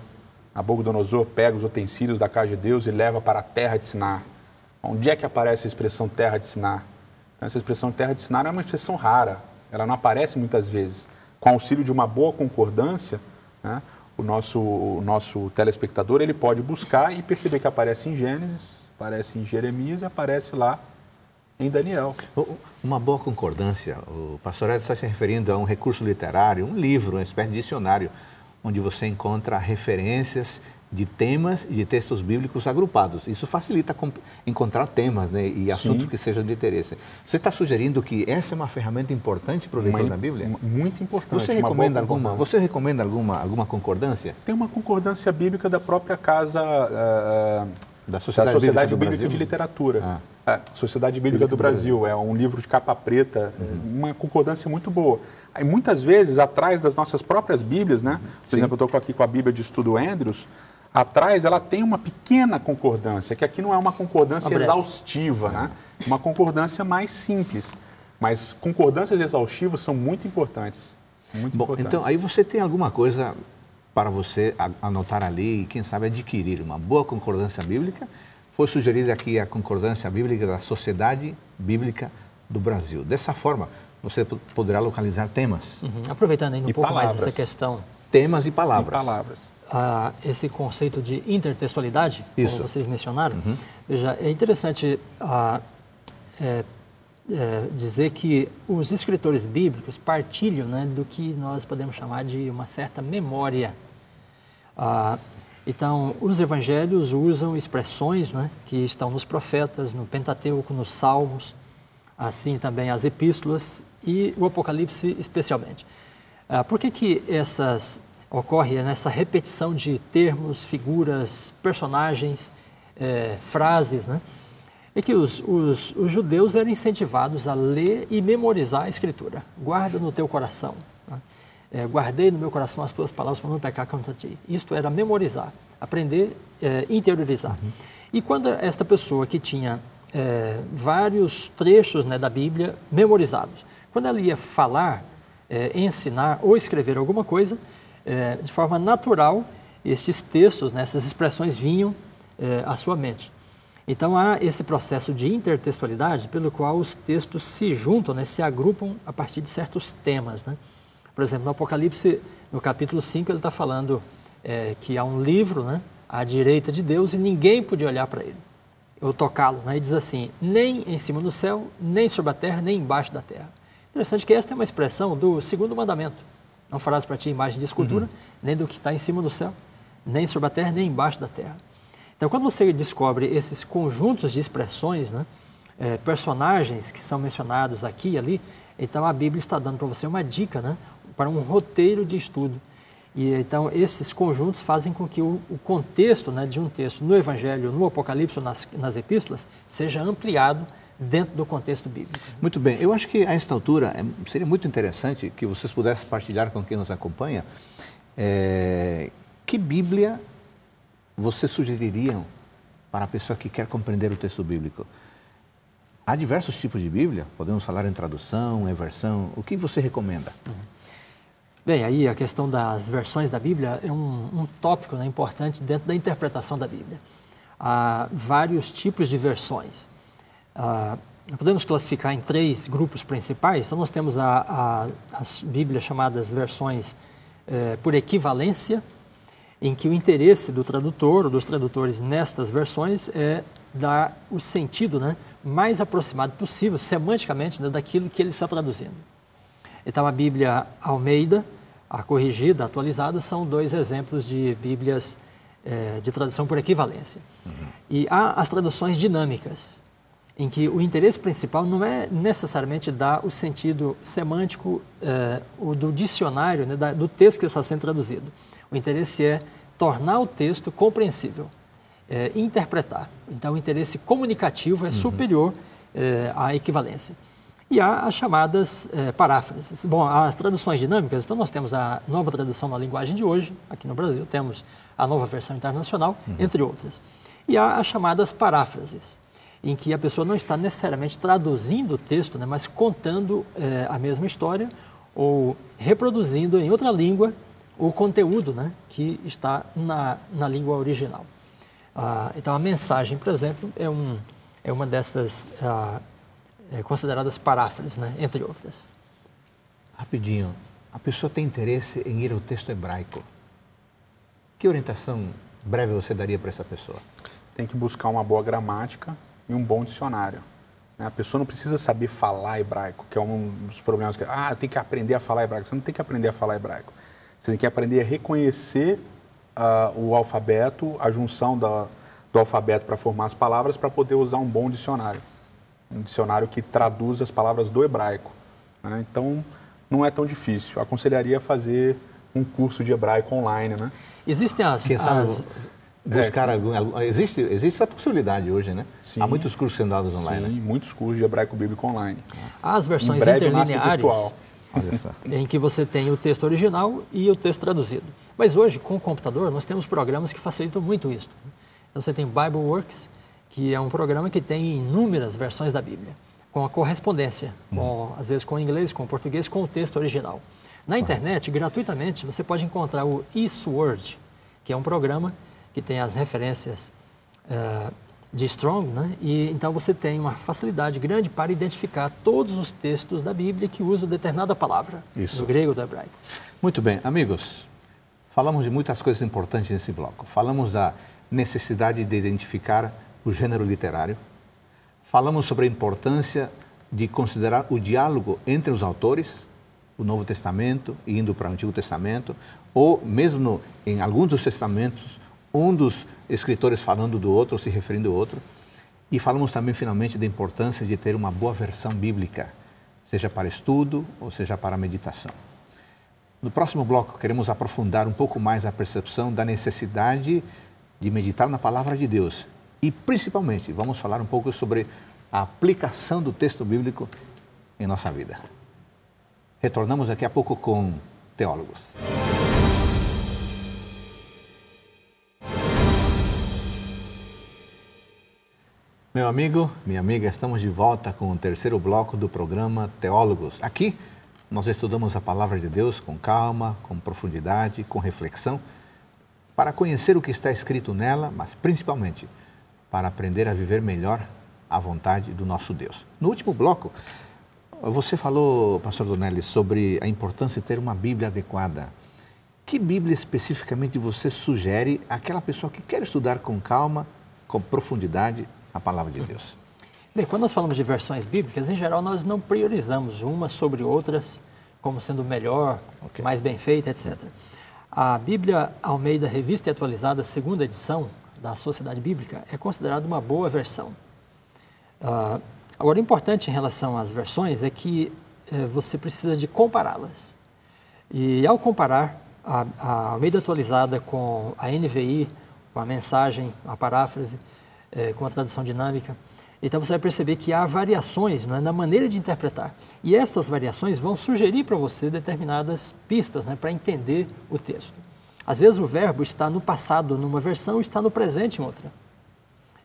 Nabucodonosor pega os utensílios da casa de Deus e leva para a terra de Sinar. Onde é que aparece a expressão terra de Sinar? Então, essa expressão terra de Sinar é uma expressão rara, ela não aparece muitas vezes. Com auxílio de uma boa concordância, né, o, nosso, o nosso telespectador ele pode buscar e perceber que aparece em Gênesis, aparece em Jeremias e aparece lá em Daniel. Uma boa concordância, o pastor Edson está se referindo a um recurso literário, um livro, uma espécie de dicionário, onde você encontra referências de temas e de textos bíblicos agrupados. Isso facilita encontrar temas né, e assuntos Sim. que sejam de interesse. Você está sugerindo que essa é uma ferramenta importante para o leitor da Bíblia? Muito importante. Você recomenda alguma? Você recomenda alguma alguma concordância? Tem uma concordância bíblica da própria casa uh, da Sociedade, da Sociedade Bíblica, Bíblica de Literatura. Ah. É, Sociedade Bíblica, do, Brasil. É um livro de capa preta, uhum. uma concordância muito boa. Aí, muitas vezes, atrás das nossas próprias Bíblias, né? Por Sim. exemplo, eu estou aqui com a Bíblia de Estudo Andrews, atrás ela tem uma pequena concordância, que aqui não é uma concordância exaustiva, né? uma concordância mais simples. Mas concordâncias exaustivas são muito importantes. Muito Bom, importantes. então aí você tem alguma coisa para você anotar ali e, quem sabe, adquirir uma boa concordância bíblica. Foi sugerida aqui a concordância bíblica da Sociedade Bíblica do Brasil. Dessa forma, você poderá localizar temas. Uhum. Aproveitando ainda um e pouco palavras. mais essa questão. Temas e palavras. E palavras a esse conceito de intertextualidade, Isso. como vocês mencionaram, uhum. veja, é interessante a, é, é, dizer que os escritores bíblicos partilham né, do que nós podemos chamar de uma certa memória. Ah, então, os evangelhos usam expressões né, que estão nos profetas, no Pentateuco, nos Salmos, assim também as epístolas e o Apocalipse especialmente. Ah, por que, que essas ocorre nessa repetição de termos, figuras, personagens, é, frases, né? É que os, os, os, judeus eram incentivados a ler e memorizar a Escritura. Guarda no teu coração. É, guardei no meu coração as tuas palavras para não pecar contra ti. Isto era memorizar, aprender, é, interiorizar. Uhum. E quando esta pessoa que tinha é, vários trechos né, da Bíblia memorizados, quando ela ia falar, é, ensinar ou escrever alguma coisa, é, de forma natural, estes textos, né, essas expressões vinham é, à sua mente. Então há esse processo de intertextualidade pelo qual os textos se juntam, né, se agrupam a partir de certos temas. Né? Por exemplo, no Apocalipse, no capítulo 5, ele está falando é, que há um livro né, à direita de Deus e ninguém podia olhar para ele ou tocá-lo. Né? E diz assim: nem em cima do céu, nem sobre a terra, nem embaixo da terra. Interessante que esta é uma expressão do segundo mandamento. Não farás para ti imagem de escultura, uhum. nem do que está em cima do céu, nem sobre a terra, nem embaixo da terra. Então, quando você descobre esses conjuntos de expressões, né, é, personagens que são mencionados aqui e ali, então a Bíblia está dando para você uma dica né, para um roteiro de estudo. E então esses conjuntos fazem com que o, o contexto né, de um texto no Evangelho, no Apocalipse ou nas, nas epístolas seja ampliado dentro do contexto bíblico. Muito bem. Eu acho que a esta altura é, seria muito interessante que vocês pudessem partilhar com quem nos acompanha é, que Bíblia vocês sugeririam para a pessoa que quer compreender o texto bíblico. Há diversos tipos de Bíblia, podemos falar em tradução, em versão. O que você recomenda? Uhum. Bem, aí a questão das versões da Bíblia é um, um tópico né, importante dentro da interpretação da Bíblia. Há vários tipos de versões. Ah, podemos classificar em três grupos principais. Então, nós temos a, a, as Bíblias chamadas versões eh, por equivalência, em que o interesse do tradutor ou dos tradutores nestas versões é dar o sentido né, mais aproximado possível, semanticamente, né, daquilo que ele está traduzindo. Então, a Bíblia Almeida, a corrigida, a atualizada, são dois exemplos de Bíblias eh, de tradução por equivalência. Uhum. E há as traduções dinâmicas, em que o interesse principal não é necessariamente dar o sentido semântico eh, do dicionário, né, da, do texto que está sendo traduzido. O interesse é tornar o texto compreensível, eh, interpretar. Então, o interesse comunicativo é uhum. superior eh, à equivalência. E há as chamadas é, paráfrases. Bom, as traduções dinâmicas, então nós temos a nova tradução na linguagem de hoje, aqui no Brasil, temos a nova versão internacional, uhum. entre outras. E há as chamadas paráfrases, em que a pessoa não está necessariamente traduzindo o texto, né, mas contando é, a mesma história ou reproduzindo em outra língua o conteúdo né, que está na, na língua original. Ah, então, a mensagem, por exemplo, é, um, é uma dessas. Ah, é, consideradas paráfrases, né, entre outras. Rapidinho, a pessoa tem interesse em ir ao texto hebraico. Que orientação breve você daria para essa pessoa? Tem que buscar uma boa gramática e um bom dicionário. Né? A pessoa não precisa saber falar hebraico, que é um dos problemas que ah, tem que aprender a falar hebraico. Você não tem que aprender a falar hebraico. Você tem que aprender a reconhecer uh, o alfabeto, a junção da, do alfabeto para formar as palavras, para poder usar um bom dicionário um dicionário que traduz as palavras do hebraico. Né? Então, não é tão difícil. Aconselharia fazer um curso de hebraico online, né? Existem as... as... Buscar é, algum, existe, existe essa possibilidade hoje, né? Sim, Há muitos cursos sendo dados online. Sim, né? muitos cursos de hebraico bíblico online. As versões interlineares em que você tem o texto original e o texto traduzido. Mas hoje, com o computador, nós temos programas que facilitam muito isso. Então, você tem Bibleworks, que é um programa que tem inúmeras versões da Bíblia, com a correspondência, com, às vezes com o inglês, com o português, com o texto original. Na internet, gratuitamente, você pode encontrar o eSword, que é um programa que tem as referências uh, de Strong, né? e então você tem uma facilidade grande para identificar todos os textos da Bíblia que usam determinada palavra, Isso. do grego ou do hebraico. Muito bem, amigos, falamos de muitas coisas importantes nesse bloco. Falamos da necessidade de identificar o gênero literário. Falamos sobre a importância de considerar o diálogo entre os autores, o Novo Testamento indo para o Antigo Testamento, ou mesmo em alguns dos testamentos, um dos escritores falando do outro, ou se referindo ao outro. E falamos também, finalmente, da importância de ter uma boa versão bíblica, seja para estudo ou seja para meditação. No próximo bloco, queremos aprofundar um pouco mais a percepção da necessidade de meditar na palavra de Deus e, principalmente, vamos falar um pouco sobre a aplicação do texto bíblico em nossa vida. Retornamos daqui a pouco com teólogos. Meu amigo, minha amiga, estamos de volta com o terceiro bloco do programa Teólogos. Aqui nós estudamos a palavra de Deus com calma, com profundidade, com reflexão, para conhecer o que está escrito nela, mas principalmente para aprender a viver melhor a vontade do nosso Deus. No último bloco, você falou, pastor Donelli, sobre a importância de ter uma Bíblia adequada. Que Bíblia especificamente você sugere àquela pessoa que quer estudar com calma, com profundidade, a palavra de Deus? Bem, quando nós falamos de versões bíblicas, em geral nós não priorizamos umas sobre outras como sendo melhor, okay. mais bem feita, etc. A Bíblia Almeida Revista e Atualizada, segunda edição, da Sociedade Bíblica é considerado uma boa versão. Uh, agora, o importante em relação às versões é que uh, você precisa de compará-las. E ao comparar a, a Almeida atualizada com a NVI, com a mensagem, a paráfrase, uh, com a tradução dinâmica, então você vai perceber que há variações né, na maneira de interpretar. E estas variações vão sugerir para você determinadas pistas né, para entender o texto. Às vezes o verbo está no passado numa versão está no presente em outra.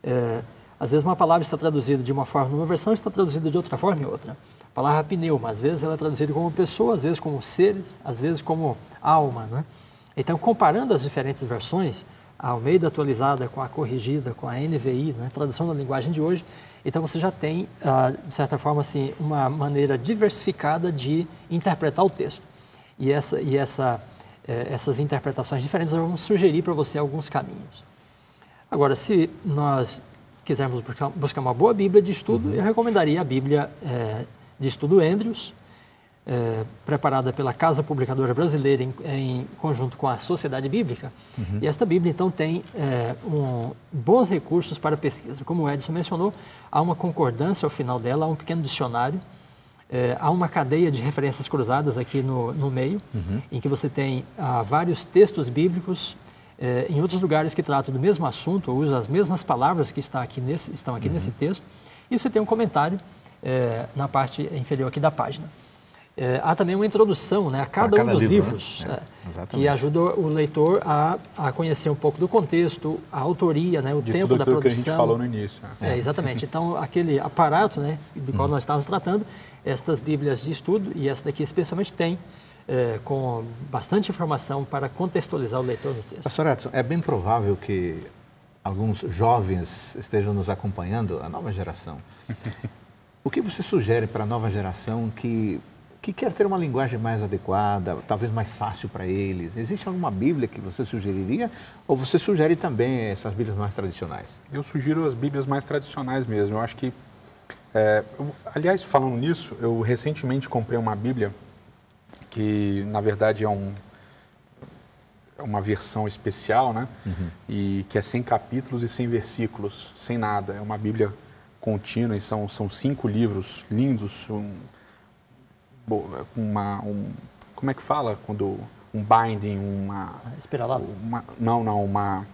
É, às vezes uma palavra está traduzida de uma forma numa versão está traduzida de outra forma em outra. A palavra pneuma, às vezes ela é traduzida como pessoa, às vezes como seres, às vezes como alma. Né? Então, comparando as diferentes versões, a Almeida atualizada com a corrigida, com a NVI, né, tradução da linguagem de hoje, então você já tem, ah, de certa forma, assim, uma maneira diversificada de interpretar o texto. E essa, e essa essas interpretações diferentes vão sugerir para você alguns caminhos. Agora, se nós quisermos buscar, buscar uma boa Bíblia de estudo, uhum. eu recomendaria a Bíblia é, de estudo Andrews, é, preparada pela Casa Publicadora Brasileira em, em, conjunto com a Sociedade Bíblica. Uhum. E esta Bíblia, então, tem é, um, bons recursos para pesquisa. Como o Edson mencionou, há uma concordância ao final dela, há um pequeno dicionário é, há uma cadeia de referências cruzadas aqui no, no meio, uhum. em que você tem ah, vários textos bíblicos é, em outros lugares que tratam do mesmo assunto, ou usam as mesmas palavras que está aqui nesse, estão aqui uhum. nesse texto, e você tem um comentário é, na parte inferior aqui da página. Há também uma introdução né, a cada, cada um dos livro, livros, né? é, que ajuda o leitor a, a conhecer um pouco do contexto, a autoria, né, o de tempo da produção. que a gente falou no início. Né? É, exatamente. Então, aquele aparato né, do qual hum. nós estávamos tratando, estas bíblias de estudo, e essa daqui especialmente tem, é, com bastante informação para contextualizar o leitor no texto. Pastor Edson, é bem provável que alguns jovens estejam nos acompanhando, a nova geração. o que você sugere para a nova geração que que quer ter uma linguagem mais adequada, talvez mais fácil para eles. Existe alguma Bíblia que você sugeriria ou você sugere também essas Bíblias mais tradicionais? Eu sugiro as Bíblias mais tradicionais mesmo. Eu acho que, é, eu, aliás, falando nisso, eu recentemente comprei uma Bíblia que, na verdade, é um, é uma versão especial, né? Uhum. E que é sem capítulos e sem versículos, sem nada. É uma Bíblia contínua e são, são cinco livros lindos, um, uma, um, como é que fala quando um binding, uma espiralada? Uma, não, não, uma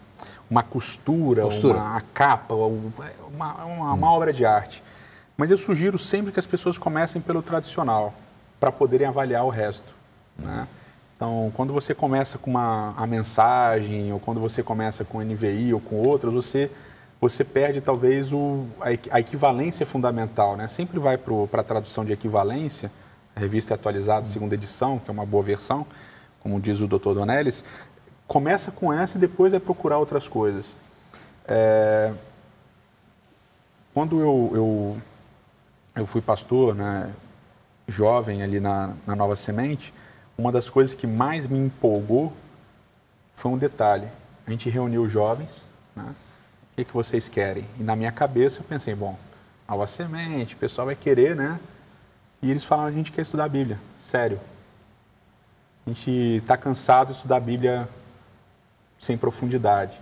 uma costura, costura. uma capa, uma, uma, uma obra de arte. Mas eu sugiro sempre que as pessoas comecem pelo tradicional para poderem avaliar o resto. Né? Então, quando você começa com uma a mensagem ou quando você começa com NVI ou com outras, você você perde talvez o, a, a equivalência fundamental, né? Sempre vai para a tradução de equivalência a revista é atualizada, segunda edição, que é uma boa versão, como diz o Dr. Donelis, começa com essa e depois vai procurar outras coisas. É... Quando eu, eu, eu fui pastor, né, jovem ali na, na Nova Semente, uma das coisas que mais me empolgou foi um detalhe. A gente reuniu os jovens, né? o que, que vocês querem? E na minha cabeça eu pensei, bom, Nova Semente, o pessoal vai querer, né? E eles falaram, a gente quer estudar a Bíblia, sério. A gente está cansado de estudar a Bíblia sem profundidade.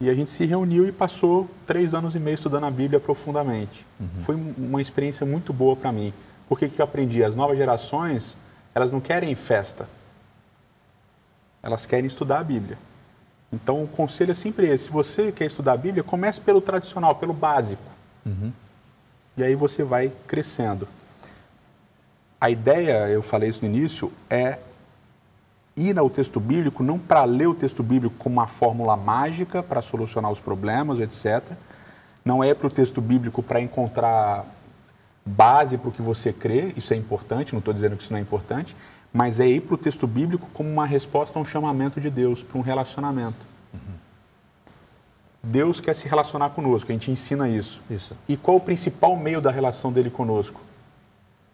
E a gente se reuniu e passou três anos e meio estudando a Bíblia profundamente. Uhum. Foi uma experiência muito boa para mim. Porque que eu aprendi? As novas gerações, elas não querem festa. Elas querem estudar a Bíblia. Então, o conselho é sempre esse. Se você quer estudar a Bíblia, comece pelo tradicional, pelo básico. Uhum. E aí você vai crescendo. A ideia, eu falei isso no início, é ir ao texto bíblico não para ler o texto bíblico como uma fórmula mágica para solucionar os problemas, etc. Não é para o texto bíblico para encontrar base para o que você crê, isso é importante, não estou dizendo que isso não é importante, mas é ir para o texto bíblico como uma resposta a um chamamento de Deus, para um relacionamento. Uhum. Deus quer se relacionar conosco, a gente ensina isso. isso. E qual o principal meio da relação dele conosco?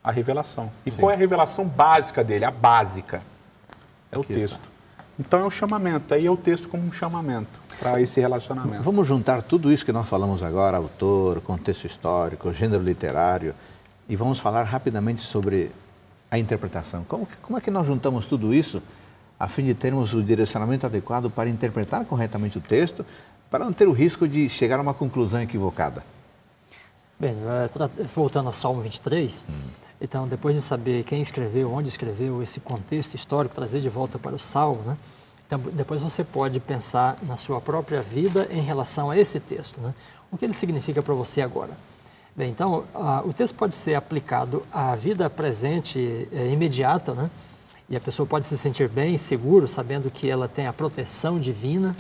a revelação. E Sim. qual é a revelação básica dele? A básica. É o Aqui texto. Está. Então é o chamamento, aí é o texto como um chamamento para esse relacionamento. Vamos juntar tudo isso que nós falamos agora, autor, contexto histórico, gênero literário, e vamos falar rapidamente sobre a interpretação. Como, como é que nós juntamos tudo isso a fim de termos o direcionamento adequado para interpretar corretamente o texto, para não ter o risco de chegar a uma conclusão equivocada? Bem, é, voltando ao Salmo 23, hum. Então, depois de saber quem escreveu, onde escreveu, esse contexto histórico, trazer de volta para o Salmo, né? Então, depois você pode pensar na sua própria vida em relação a esse texto. Né? O que ele significa para você agora? Bem, então, a, o texto pode ser aplicado à vida presente é, imediata, né? E a pessoa pode se sentir bem, seguro, sabendo que ela tem a proteção divina,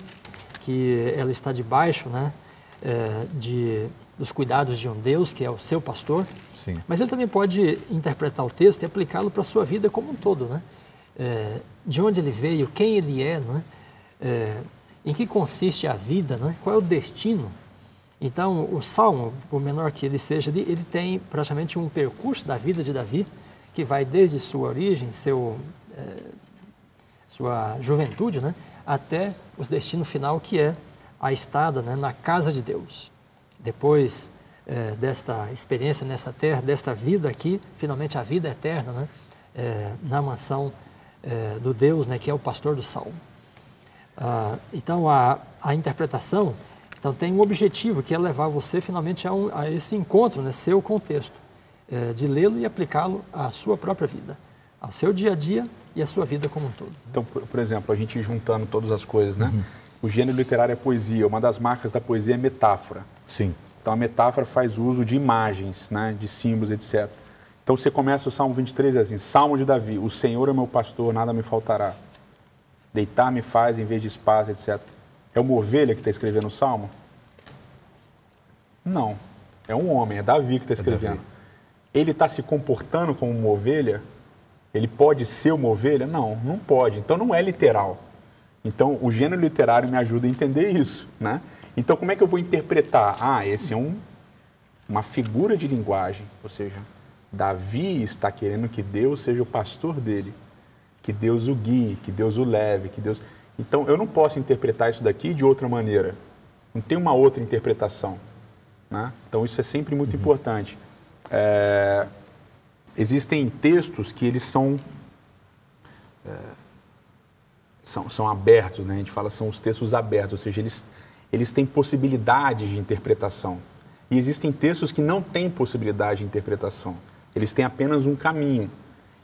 que ela está debaixo, né? É, de dos cuidados de um Deus, que é o seu pastor. Sim. Mas ele também pode interpretar o texto e aplicá-lo para a sua vida como um todo, né? É, de onde ele veio, quem ele é, né? É, em que consiste a vida, né? qual é o destino. Então, o Salmo, por menor que ele seja, ele tem praticamente um percurso da vida de Davi, que vai desde sua origem, seu, é, sua juventude, né? até o destino final, que é a estada né? na casa de Deus depois é, desta experiência nesta terra, desta vida aqui, finalmente a vida eterna, né? É, na mansão é, do Deus, né, que é o pastor do salmo. Ah, então, a, a interpretação então, tem um objetivo, que é levar você finalmente a, um, a esse encontro, né, seu contexto, de lê-lo e aplicá-lo à sua própria vida, ao seu dia a dia e à sua vida como um todo. Então, por, por exemplo, a gente juntando todas as coisas, né? Uhum. O gênero literário é poesia. Uma das marcas da poesia é metáfora. Sim. Então a metáfora faz uso de imagens, né, de símbolos, etc. Então você começa o Salmo 23 assim: Salmo de Davi, o Senhor é meu pastor, nada me faltará. Deitar-me faz em vez de espaço, etc. É uma ovelha que está escrevendo o Salmo? Não. É um homem, é Davi que está escrevendo. É ele está se comportando como uma ovelha? Ele pode ser uma ovelha? Não, não pode. Então não é literal. Então o gênero literário me ajuda a entender isso, né? Então como é que eu vou interpretar? Ah, esse é um, uma figura de linguagem, ou seja, Davi está querendo que Deus seja o pastor dele, que Deus o guie, que Deus o leve, que Deus. Então eu não posso interpretar isso daqui de outra maneira. Não tem uma outra interpretação. Né? Então isso é sempre muito uhum. importante. É... Existem textos que eles são, é... são, são abertos, né? a gente fala são os textos abertos, ou seja, eles, eles têm possibilidade de interpretação. E existem textos que não têm possibilidade de interpretação. Eles têm apenas um caminho.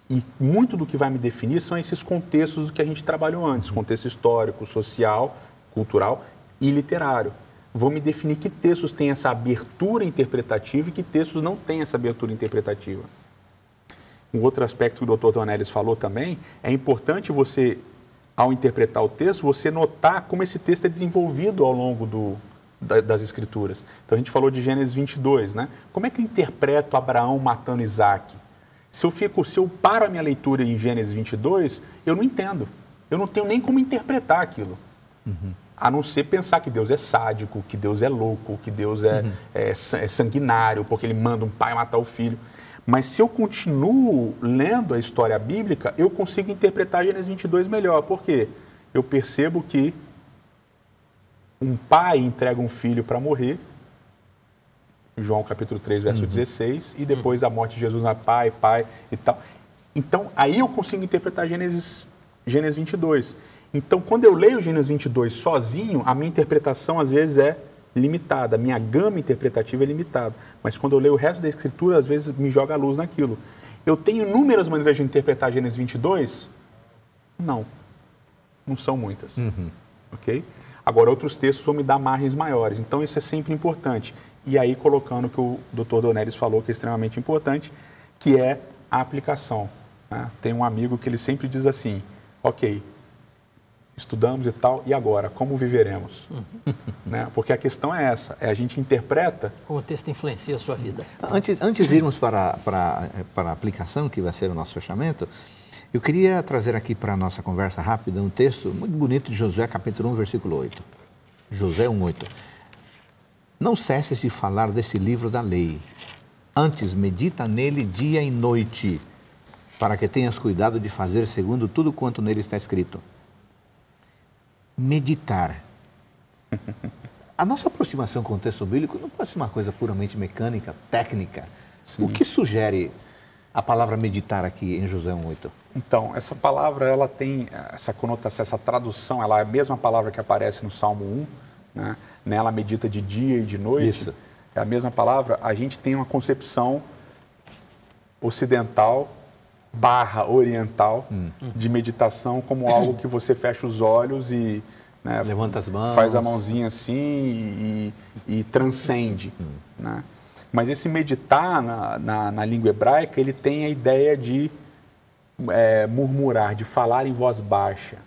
E muito do que vai me definir são esses contextos que a gente trabalhou antes, contexto histórico, social, cultural e literário. Vou me definir que textos têm essa abertura interpretativa e que textos não têm essa abertura interpretativa. Um outro aspecto que o Dr. Tonelis falou também, é importante você, ao interpretar o texto, você notar como esse texto é desenvolvido ao longo do, das Escrituras. Então a gente falou de Gênesis 22, né? Como é que eu interpreto Abraão matando Isaac? Se eu fico, se eu paro a minha leitura em Gênesis 22, eu não entendo. Eu não tenho nem como interpretar aquilo. Uhum. A não ser pensar que Deus é sádico, que Deus é louco, que Deus é, uhum. é, é sanguinário, porque ele manda um pai matar o filho. Mas se eu continuo lendo a história bíblica, eu consigo interpretar Gênesis 22 melhor. Por quê? Eu percebo que um pai entrega um filho para morrer, João capítulo 3, verso uhum. 16, e depois a morte de Jesus na pai, pai e tal. Então, aí eu consigo interpretar Gênesis, Gênesis 22. Então, quando eu leio Gênesis 22 sozinho, a minha interpretação às vezes é limitada, minha gama interpretativa é limitada. Mas quando eu leio o resto da Escritura, às vezes me joga a luz naquilo. Eu tenho inúmeras maneiras de interpretar Gênesis 22? Não. Não são muitas. Uhum. Ok? Agora, outros textos vão me dar margens maiores. Então, isso é sempre importante. E aí, colocando o que o Dr. Donelis falou, que é extremamente importante, que é a aplicação. Né? Tem um amigo que ele sempre diz assim: ok, estudamos e tal, e agora? Como viveremos? Uhum. né? Porque a questão é essa: é a gente interpreta. Como o texto influencia a sua vida. Antes, antes de irmos para, para, para a aplicação, que vai ser o nosso fechamento, eu queria trazer aqui para a nossa conversa rápida um texto muito bonito de Josué, capítulo 1, versículo 8. Josué 1, 8. Não cesses de falar desse livro da lei. Antes, medita nele dia e noite, para que tenhas cuidado de fazer segundo tudo quanto nele está escrito. Meditar. A nossa aproximação com o texto bíblico não pode ser uma coisa puramente mecânica, técnica. Sim. O que sugere a palavra meditar aqui em Josué 1,8? Então, essa palavra ela tem essa conotação, essa tradução, ela é a mesma palavra que aparece no Salmo 1, né? nela medita de dia e de noite. Isso. É a mesma palavra. A gente tem uma concepção ocidental barra oriental hum. de meditação como algo que você fecha os olhos e né, levanta as mãos, faz a mãozinha assim e, e, transcende, hum. né? Mas esse meditar na, na, na, língua hebraica, ele tem a ideia de é, murmurar, de falar em voz baixa.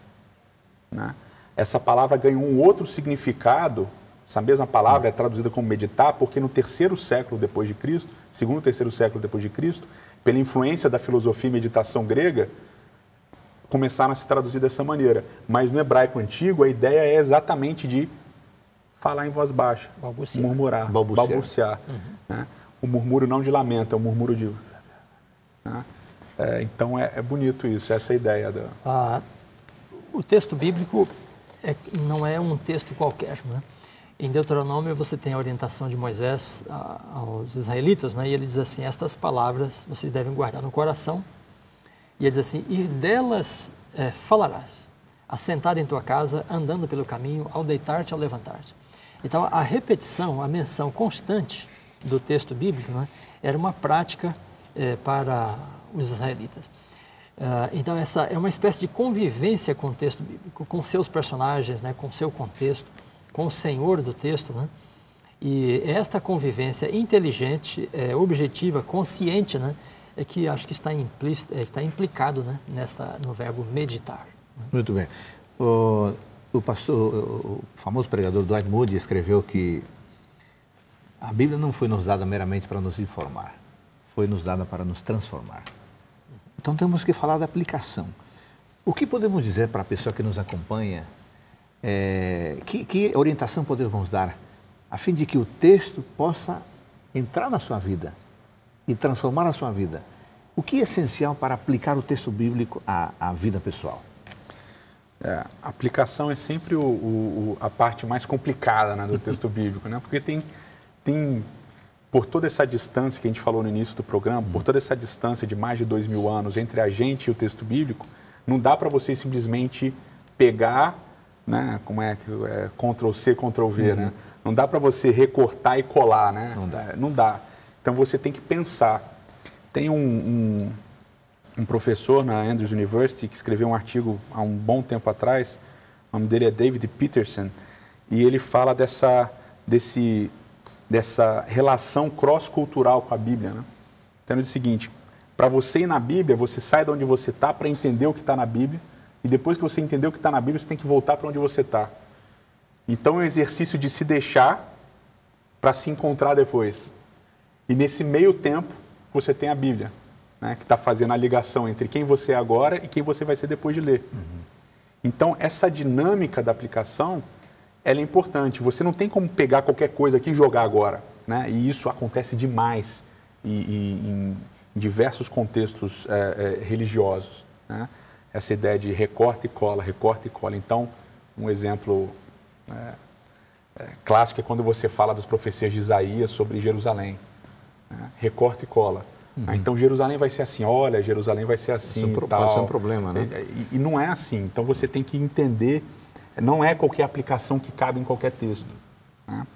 Né? Essa palavra ganhou um outro significado, essa mesma palavra é traduzida como meditar, porque no terceiro século depois de Cristo, segundo terceiro século depois de Cristo, pela influência da filosofia e meditação grega, começaram a se traduzir dessa maneira. Mas no hebraico antigo, a ideia é exatamente de falar em voz baixa, balbuciar. murmurar, balbuciar. balbuciar uhum. né? O murmúrio não de lamento, é o murmúrio de. Né? É, então é, é, bonito isso, essa é a ideia. Da... Ah, o texto bíblico é, não é um texto qualquer. Né? Em Deuteronômio você tem a orientação de Moisés aos israelitas, né? e ele diz assim: Estas palavras vocês devem guardar no coração. E ele diz assim: E delas é, falarás, assentado em tua casa, andando pelo caminho, ao deitar-te, ao levantar-te. Então, a repetição, a menção constante do texto bíblico né, era uma prática é, para os israelitas. Uh, então, essa é uma espécie de convivência com o texto bíblico, com seus personagens, né, com seu contexto, com o senhor do texto. Né? E esta convivência inteligente, é, objetiva, consciente, né, é que acho que está, implícito, é, está implicado né, nessa, no verbo meditar. Muito bem. O, o, pastor, o famoso pregador Dwight Moody escreveu que a Bíblia não foi nos dada meramente para nos informar, foi nos dada para nos transformar. Então temos que falar da aplicação. O que podemos dizer para a pessoa que nos acompanha? É, que, que orientação podemos dar a fim de que o texto possa entrar na sua vida e transformar a sua vida? O que é essencial para aplicar o texto bíblico à, à vida pessoal? É, a aplicação é sempre o, o, a parte mais complicada né, do texto bíblico, né? porque tem, tem por toda essa distância que a gente falou no início do programa, por toda essa distância de mais de dois mil anos entre a gente e o texto bíblico, não dá para você simplesmente pegar, né, como é que é, Ctrl C, Ctrl V, uhum. né? Não dá para você recortar e colar, né? Não dá. É, não dá. Então você tem que pensar. Tem um, um, um, professor na Andrews University que escreveu um artigo há um bom tempo atrás, o nome dele é David Peterson, e ele fala dessa, desse dessa relação cross-cultural com a Bíblia. Né? Então, ele diz o seguinte: para você ir na Bíblia, você sai de onde você está para entender o que está na Bíblia, e depois que você entender o que está na Bíblia, você tem que voltar para onde você está. Então, é um exercício de se deixar para se encontrar depois. E nesse meio tempo, você tem a Bíblia, né, que está fazendo a ligação entre quem você é agora e quem você vai ser depois de ler. Uhum. Então, essa dinâmica da aplicação ela é importante. Você não tem como pegar qualquer coisa aqui e jogar agora. Né? E isso acontece demais e, e, em diversos contextos é, é, religiosos. Né? Essa ideia de recorta e cola, recorta e cola. Então, um exemplo é, é clássico é quando você fala das profecias de Isaías sobre Jerusalém. Né? Recorta e cola. Uhum. Então, Jerusalém vai ser assim, olha, Jerusalém vai ser assim. Isso pode ser um problema, né? E, e não é assim. Então, você tem que entender não é qualquer aplicação que cabe em qualquer texto. Né?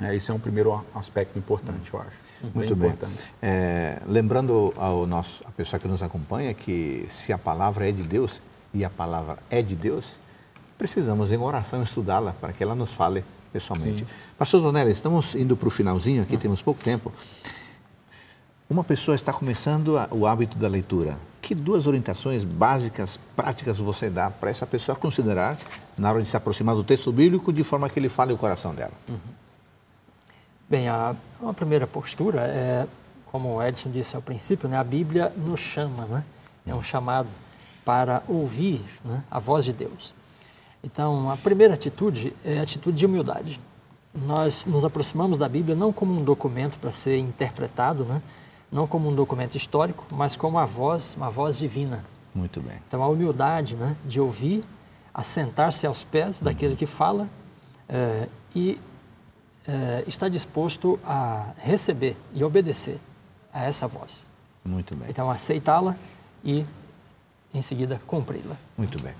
É, esse é um primeiro aspecto importante, eu acho. Muito bem. É, lembrando ao nosso, a pessoa que nos acompanha que se a palavra é de Deus e a palavra é de Deus, precisamos em oração estudá-la para que ela nos fale pessoalmente. Sim. Pastor Donella, estamos indo para o finalzinho, aqui temos pouco tempo. Uma pessoa está começando a, o hábito da leitura que duas orientações básicas, práticas você dá para essa pessoa considerar na hora de se aproximar do texto bíblico de forma que ele fale o coração dela? Uhum. Bem, a, uma primeira postura é, como o Edson disse ao princípio, né, a Bíblia nos chama, né? é um chamado para ouvir né, a voz de Deus. Então, a primeira atitude é a atitude de humildade. Nós nos aproximamos da Bíblia não como um documento para ser interpretado, né? não como um documento histórico, mas como uma voz, uma voz divina. Muito bem. Então a humildade, né, de ouvir, assentar-se aos pés daquele uhum. que fala é, e é, estar disposto a receber e obedecer a essa voz. Muito bem. Então aceitá-la e em seguida cumpri-la. Muito bem.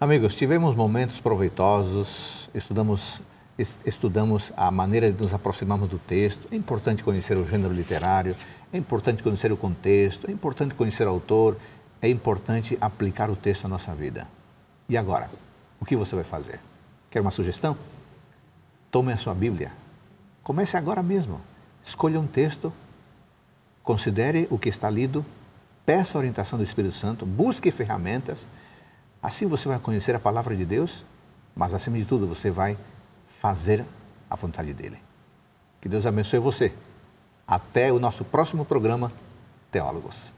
Amigos, tivemos momentos proveitosos, estudamos estudamos a maneira de nos aproximarmos do texto. É importante conhecer o gênero literário, é importante conhecer o contexto, é importante conhecer o autor, é importante aplicar o texto à nossa vida. E agora, o que você vai fazer? Quer uma sugestão? Tome a sua Bíblia. Comece agora mesmo. Escolha um texto, considere o que está lido, peça a orientação do Espírito Santo, busque ferramentas. Assim você vai conhecer a palavra de Deus, mas acima de tudo você vai fazer a vontade dele. Que Deus abençoe você. Até o nosso próximo programa, Teólogos.